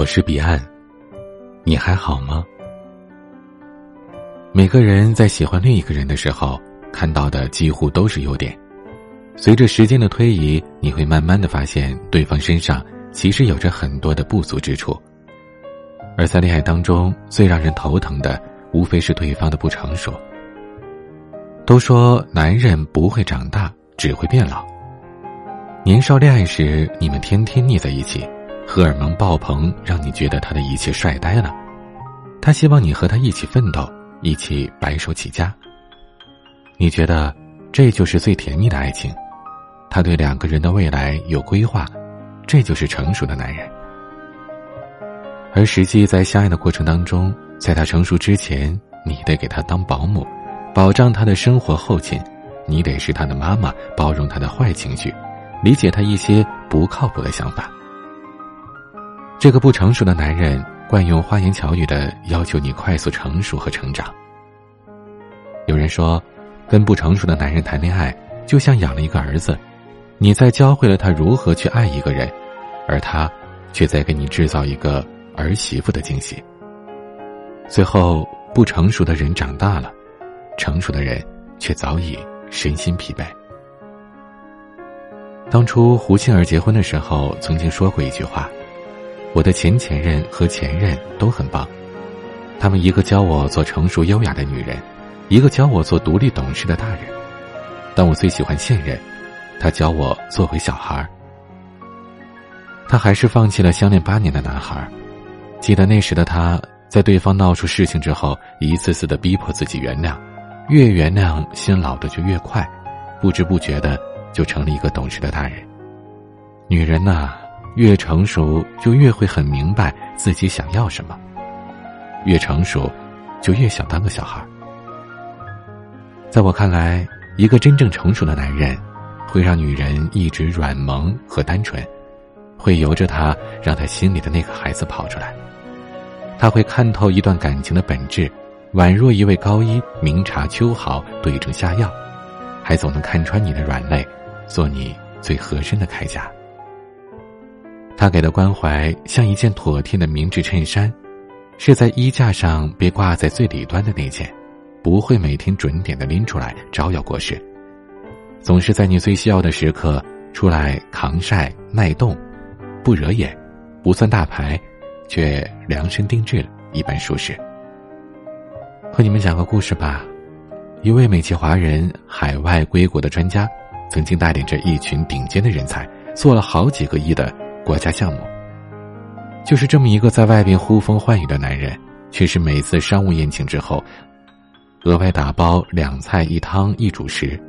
我是彼岸，你还好吗？每个人在喜欢另一个人的时候，看到的几乎都是优点。随着时间的推移，你会慢慢的发现对方身上其实有着很多的不足之处。而在恋爱当中，最让人头疼的，无非是对方的不成熟。都说男人不会长大，只会变老。年少恋爱时，你们天天腻在一起。荷尔蒙爆棚，让你觉得他的一切帅呆了。他希望你和他一起奋斗，一起白手起家。你觉得这就是最甜蜜的爱情？他对两个人的未来有规划，这就是成熟的男人。而实际在相爱的过程当中，在他成熟之前，你得给他当保姆，保障他的生活后勤；你得是他的妈妈，包容他的坏情绪，理解他一些不靠谱的想法。这个不成熟的男人惯用花言巧语的要求你快速成熟和成长。有人说，跟不成熟的男人谈恋爱就像养了一个儿子，你在教会了他如何去爱一个人，而他却在给你制造一个儿媳妇的惊喜。最后，不成熟的人长大了，成熟的人却早已身心疲惫。当初胡杏儿结婚的时候，曾经说过一句话。我的前前任和前任都很棒，他们一个教我做成熟优雅的女人，一个教我做独立懂事的大人。但我最喜欢现任，他教我做回小孩儿。他还是放弃了相恋八年的男孩。记得那时的他，在对方闹出事情之后，一次次的逼迫自己原谅，越原谅心老的就越快，不知不觉的就成了一个懂事的大人。女人呐。越成熟，就越会很明白自己想要什么；越成熟，就越想当个小孩。在我看来，一个真正成熟的男人，会让女人一直软萌和单纯，会由着他让他心里的那个孩子跑出来。他会看透一段感情的本质，宛若一位高医，明察秋毫，对症下药，还总能看穿你的软肋，做你最合身的铠甲。他给的关怀像一件妥帖的明制衬衫，是在衣架上别挂在最里端的那件，不会每天准点的拎出来招摇过市，总是在你最需要的时刻出来扛晒耐冻，不惹眼，不算大牌，却量身定制一般舒适。和你们讲个故事吧，一位美籍华人海外归国的专家，曾经带领着一群顶尖的人才做了好几个亿的。国家项目，就是这么一个在外边呼风唤雨的男人，却是每次商务宴请之后，额外打包两菜一汤一主食，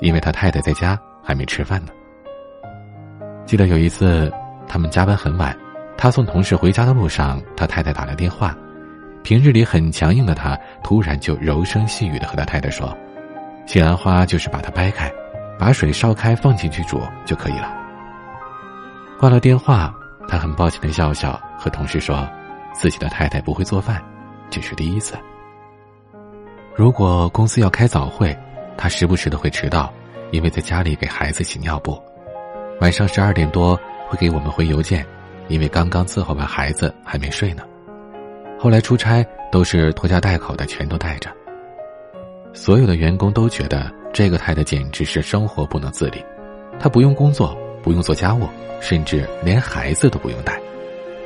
因为他太太在家还没吃饭呢。记得有一次，他们加班很晚，他送同事回家的路上，他太太打来电话。平日里很强硬的他，突然就柔声细语的和他太太说：“西兰花就是把它掰开，把水烧开放进去煮就可以了。”挂了电话，他很抱歉的笑笑，和同事说：“自己的太太不会做饭，这是第一次。如果公司要开早会，他时不时的会迟到，因为在家里给孩子洗尿布。晚上十二点多会给我们回邮件，因为刚刚伺候完孩子还没睡呢。后来出差都是拖家带口的，全都带着。所有的员工都觉得这个太太简直是生活不能自理，她不用工作，不用做家务。”甚至连孩子都不用带，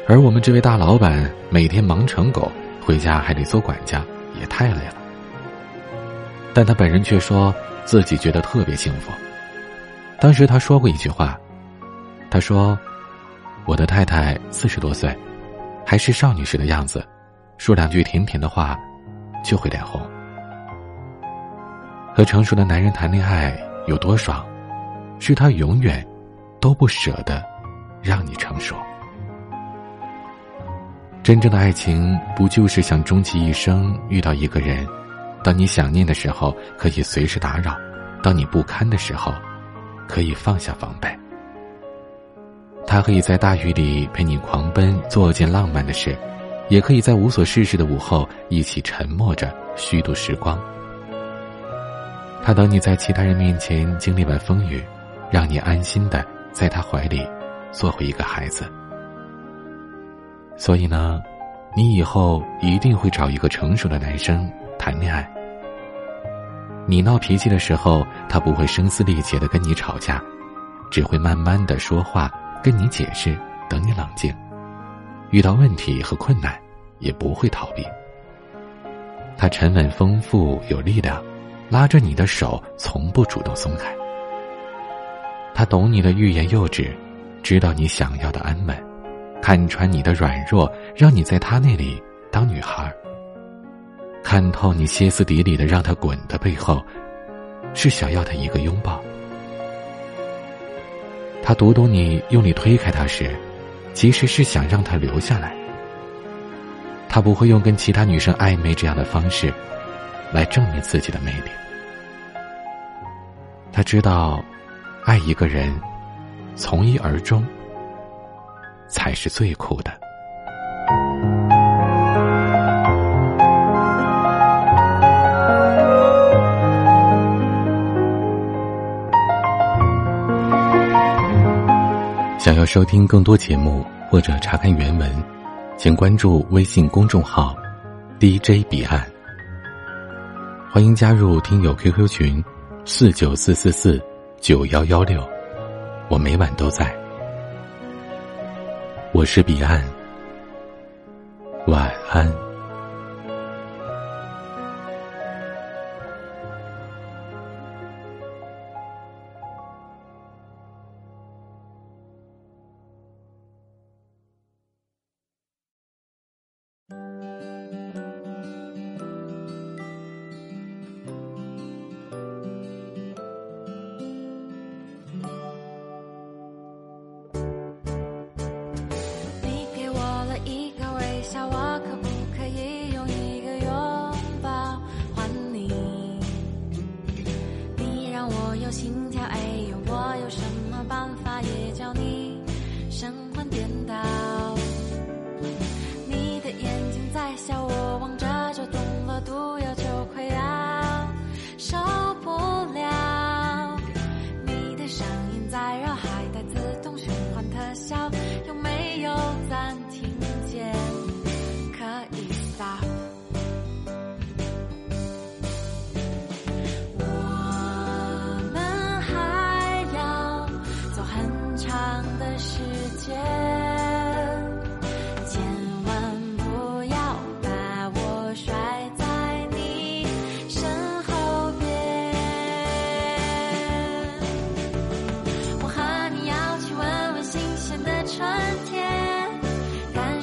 而我们这位大老板每天忙成狗，回家还得做管家，也太累了。但他本人却说自己觉得特别幸福。当时他说过一句话，他说：“我的太太四十多岁，还是少女时的样子，说两句甜甜的话，就会脸红。”和成熟的男人谈恋爱有多爽，是他永远。都不舍得让你成熟。真正的爱情，不就是想终其一生遇到一个人，当你想念的时候可以随时打扰，当你不堪的时候，可以放下防备。他可以在大雨里陪你狂奔，做件浪漫的事，也可以在无所事事的午后一起沉默着虚度时光。他等你在其他人面前经历完风雨，让你安心的。在他怀里，做回一个孩子。所以呢，你以后一定会找一个成熟的男生谈恋爱。你闹脾气的时候，他不会声嘶力竭的跟你吵架，只会慢慢的说话跟你解释，等你冷静。遇到问题和困难，也不会逃避。他沉稳丰富有力量，拉着你的手从不主动松开。他懂你的欲言又止，知道你想要的安稳，看穿你的软弱，让你在他那里当女孩。看透你歇斯底里的让他滚的背后，是想要他一个拥抱。他读懂你用力推开他时，其实是想让他留下来。他不会用跟其他女生暧昧这样的方式，来证明自己的魅力。他知道，爱一个人，从一而终，才是最苦的。想要收听更多节目或者查看原文，请关注微信公众号 “DJ 彼岸”。欢迎加入听友 QQ 群：四九四四四九幺幺六，我每晚都在。我是彼岸，晚安。变大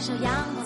是阳光。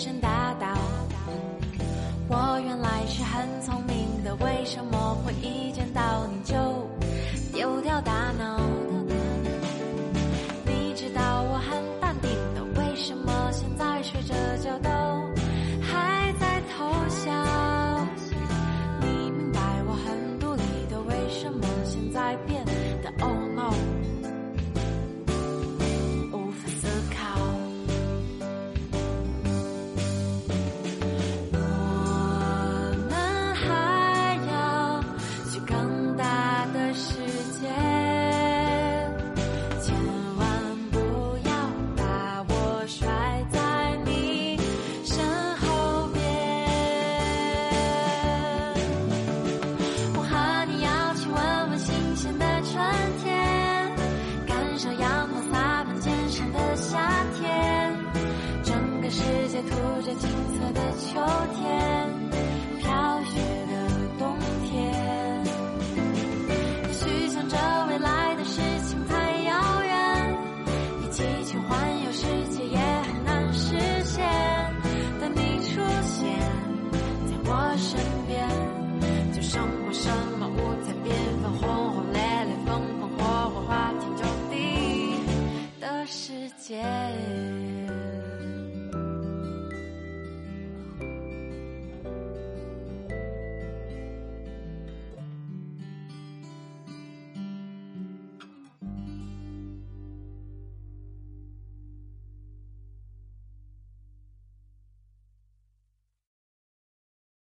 声答道。我原来是很聪明的为什么会一见到你就街。